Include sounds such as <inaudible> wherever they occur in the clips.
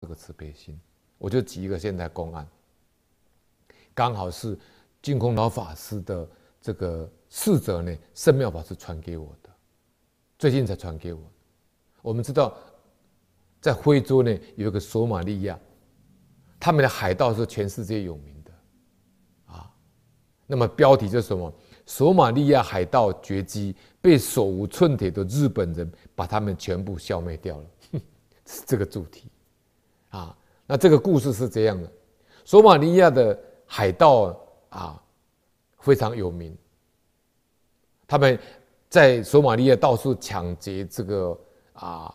这个慈悲心。我就举一个现代公案，刚好是净空老法师的这个侍者呢，圣妙法师传给我的，最近才传给我。我们知道，在非洲呢有一个索马利亚，他们的海盗是全世界有名的，啊，那么标题就是什么？索马利亚海盗绝迹，被手无寸铁的日本人把他们全部消灭掉了，是 <laughs> 这个主题，啊。那这个故事是这样的：索马利亚的海盗啊，非常有名。他们在索马利亚到处抢劫这个啊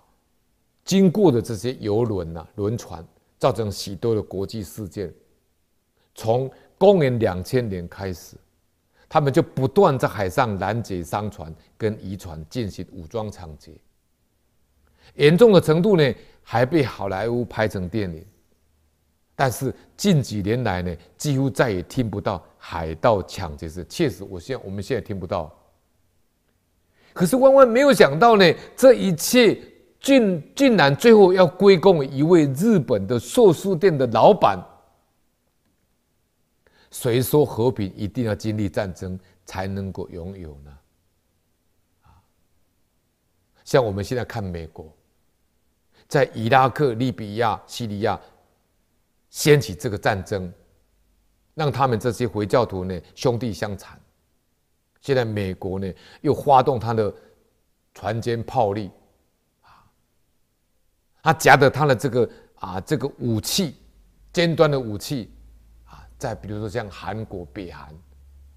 经过的这些游轮呐、轮船，造成许多的国际事件。从公元两千年开始，他们就不断在海上拦截商船跟渔船进行武装抢劫，严重的程度呢，还被好莱坞拍成电影。但是近几年来呢，几乎再也听不到海盗抢劫事。确实，我现我们现在听不到。可是万万没有想到呢，这一切竟竟然最后要归功于一位日本的寿司店的老板。谁说和平一定要经历战争才能够拥有呢？像我们现在看美国，在伊拉克、利比亚、叙利亚。掀起这个战争，让他们这些回教徒呢兄弟相残。现在美国呢又发动他的船坚炮利，啊，他夹着他的这个啊这个武器尖端的武器啊，再比如说像韩国、北韩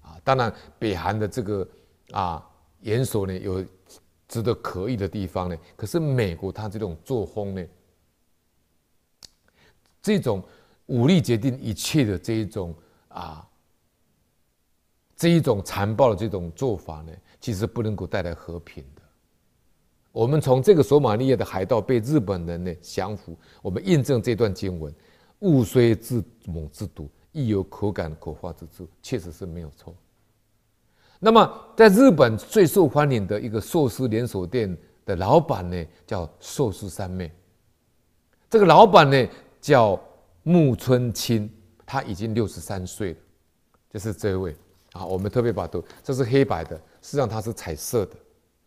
啊，当然北韩的这个啊元首呢有值得可以的地方呢，可是美国他这种作风呢，这种。武力决定一切的这一种啊，这一种残暴的这种做法呢，其实不能够带来和平的。我们从这个索马利亚的海盗被日本人呢降服，我们印证这段经文：物虽自猛之毒，亦有可感可化之处，确实是没有错。那么，在日本最受欢迎的一个寿司连锁店的老板呢，叫寿司三妹。这个老板呢，叫。木村清，他已经六十三岁了，就是这位啊。我们特别把图，这是黑白的，实际上它是彩色的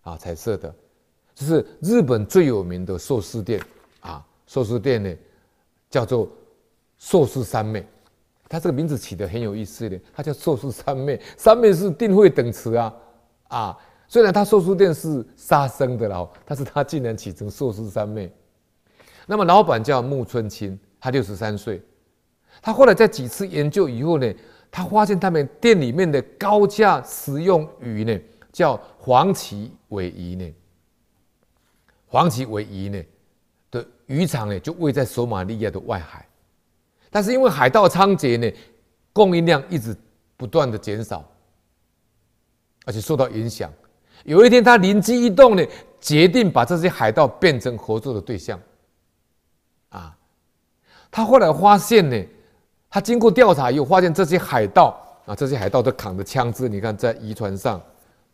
啊，彩色的。这是日本最有名的寿司店啊，寿司店呢叫做寿司三妹。他这个名字起得很有意思的，他叫寿司三昧，三昧是定慧等词啊啊。虽然他寿司店是杀生的了，但是他竟然起成寿司三昧。那么老板叫木村清。他六十三岁，他后来在几次研究以后呢，他发现他们店里面的高价食用鱼呢，叫黄鳍尾鱼呢，黄鳍尾鱼呢的渔场呢就位在索马利亚的外海，但是因为海盗猖獗呢，供应量一直不断的减少，而且受到影响。有一天他灵机一动呢，决定把这些海盗变成合作的对象，啊。他后来发现呢，他经过调查以后发现这些海盗啊，这些海盗都扛着枪支。你看在渔船上，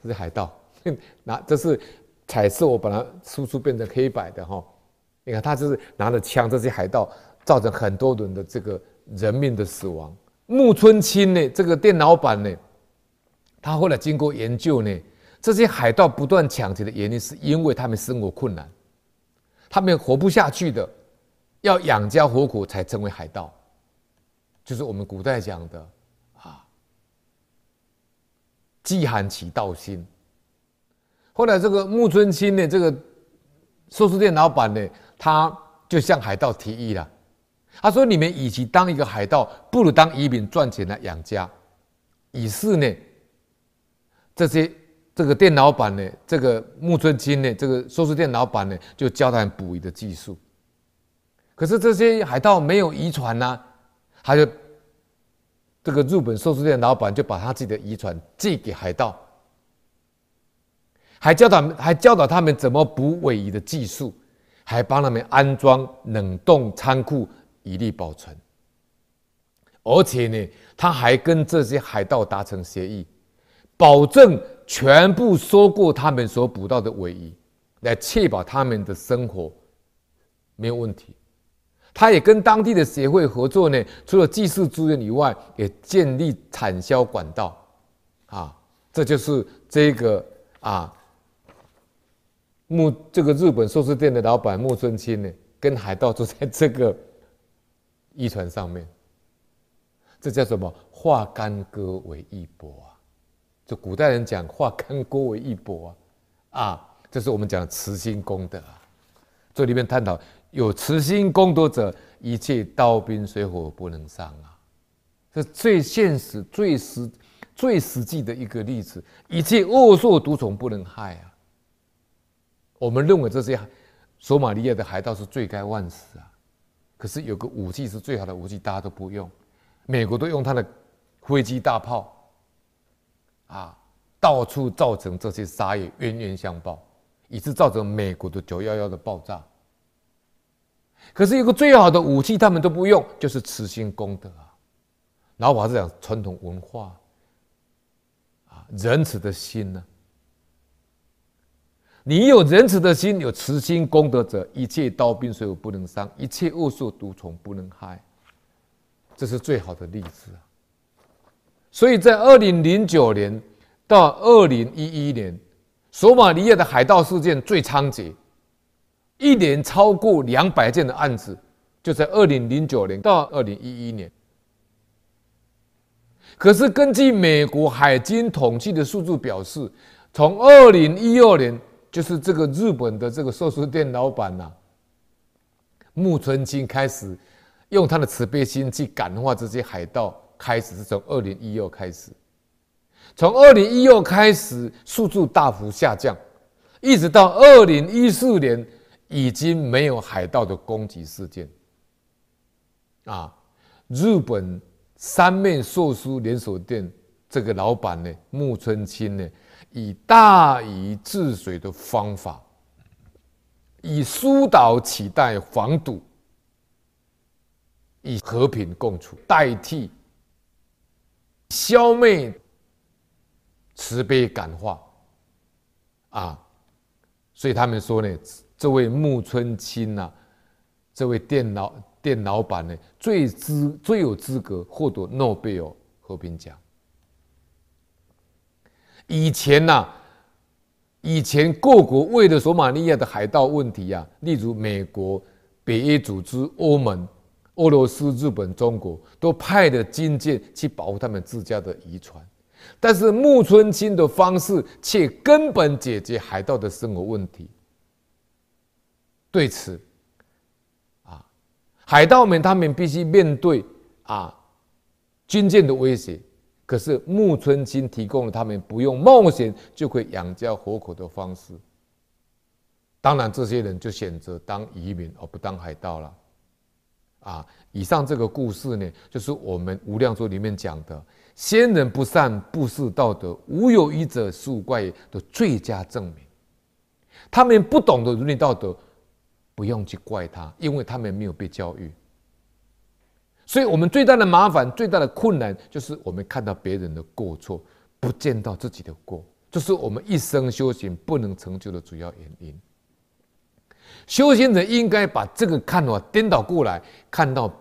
这些海盗，<laughs> 那这是彩色，我把它输出变成黑白的哈。你看他就是拿着枪，这些海盗造成很多人的这个人命的死亡。木村清呢，这个店老板呢，他后来经过研究呢，这些海盗不断抢劫的原因是因为他们生活困难，他们活不下去的。要养家活口才成为海盗，就是我们古代讲的啊，饥寒起盗心。后来这个木村清呢，这个寿司店老板呢，他就向海盗提议了，他说：“你们与其当一个海盗，不如当渔民赚钱来养家。”于是呢，这些这个店老板呢，这个木村清呢，这个寿司店老板呢，就教他们捕鱼的技术。可是这些海盗没有渔船呐，他就这个日本寿司店老板就把他自己的渔船借给海盗，还教导还教导他们怎么捕尾鱼的技术，还帮他们安装冷冻仓库以利保存。而且呢，他还跟这些海盗达成协议，保证全部收购他们所捕到的尾鱼，来确保他们的生活没有问题。他也跟当地的协会合作呢，除了技术资源以外，也建立产销管道，啊，这就是这个啊木这个日本寿司店的老板木村清呢，跟海盗坐在这个渔船上面，这叫什么？化干戈为玉帛啊！就古代人讲化干戈为玉帛啊！啊，这是我们讲慈心功德啊！这里面探讨。有慈心功德者，一切刀兵水火不能伤啊！这最现实、最实、最实际的一个例子。一切恶兽毒虫不能害啊！我们认为这些索马利亚的海盗是罪该万死啊！可是有个武器是最好的武器，大家都不用。美国都用它的飞机大炮啊，到处造成这些杀业，冤冤相报，以致造成美国的九幺幺的爆炸。可是有个最好的武器，他们都不用，就是慈心功德啊。然后我还是讲传统文化啊，仁慈的心呢、你有仁慈的心，有慈心功德者，一切刀兵水火不能伤，一切恶兽毒虫不能害。这是最好的例子啊。所以在二零零九年到二零一一年，索马利亚的海盗事件最猖獗。一年超过两百件的案子，就在二零零九年到二零一一年。可是根据美国海军统计的数字表示，从二零一二年，就是这个日本的这个寿司店老板呐、木村清开始用他的慈悲心去感化这些海盗，开始是从二零一二开始，从二零一二开始数字大幅下降，一直到二零一四年。已经没有海盗的攻击事件啊！日本三面寿司连锁店这个老板呢，木村清呢，以大禹治水的方法，以疏导取代防堵，以和平共处代替消灭慈悲感化啊！所以他们说呢。这位木村清呐，这位店老店老板呢，最资最有资格获得诺贝尔和平奖。以前呐、以前各国为了索马利亚的海盗问题啊，例如美国、北约组织、欧盟、俄罗斯、日本、中国，都派了军舰去保护他们自家的渔船，但是木村清的方式却根本解决海盗的生活问题。对此，啊，海盗们他们必须面对啊军舰的威胁，可是木村清提供了他们不用冒险就可以养家活口的方式。当然，这些人就选择当移民而不当海盗了。啊，以上这个故事呢，就是我们《无量寿》里面讲的“先人不善，不识道德，无有遗者十五怪”的最佳证明。他们不懂得伦理道德。不用去怪他，因为他们没有被教育。所以，我们最大的麻烦、最大的困难，就是我们看到别人的过错，不见到自己的过，这是我们一生修行不能成就的主要原因。修行者应该把这个看法颠倒过来，看到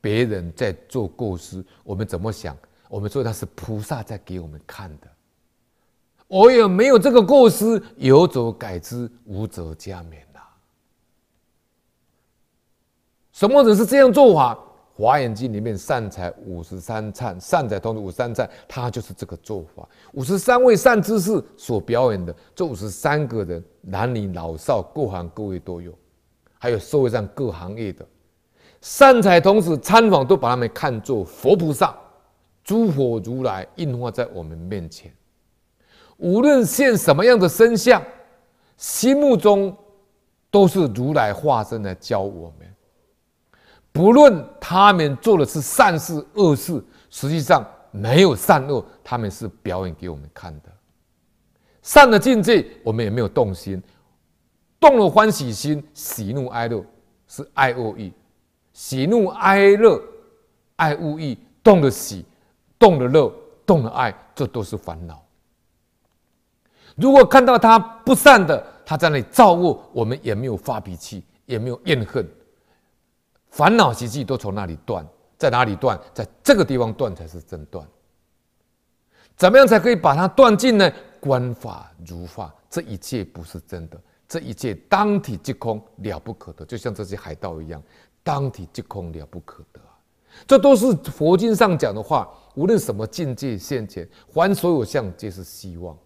别人在做过失，我们怎么想？我们说他是菩萨在给我们看的。我也没有这个过失，有则改之，无则加勉呐。什么人是这样做法？《华严经》里面善财五十三参，善财童子五十三参，他就是这个做法。五十三位善知识所表演的，这五十三个人，男女老少，各行各业都有，还有社会上各行业的善财童子参访，都把他们看作佛菩萨、诸佛如来，应化在我们面前。无论现什么样的身相，心目中都是如来化身来教我们。不论他们做的是善事恶事，实际上没有善恶，他们是表演给我们看的。善的境界，我们也没有动心，动了欢喜心，喜怒哀乐是爱恶意，喜怒哀乐爱恶意，动了喜，动了乐，动了爱，这都是烦恼。如果看到他不善的，他在那里造恶，我们也没有发脾气，也没有怨恨。烦恼习气都从那里断，在哪里断？在这个地方断才是真断。怎么样才可以把它断尽呢？观法如法，这一切不是真的，这一切当体即空，了不可得。就像这些海盗一样，当体即空，了不可得。这都是佛经上讲的话。无论什么境界现前，还所有相皆是希望。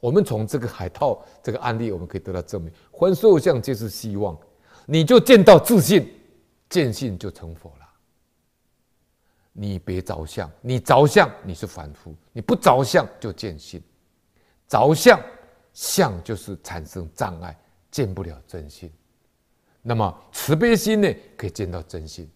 我们从这个海盗这个案例，我们可以得到证明：还所有相皆是希望。你就见到自信，见性就成佛了。你别着相，你着相你是凡夫；你不着相就见性。着相相就是产生障碍，见不了真心。那么慈悲心呢，可以见到真心。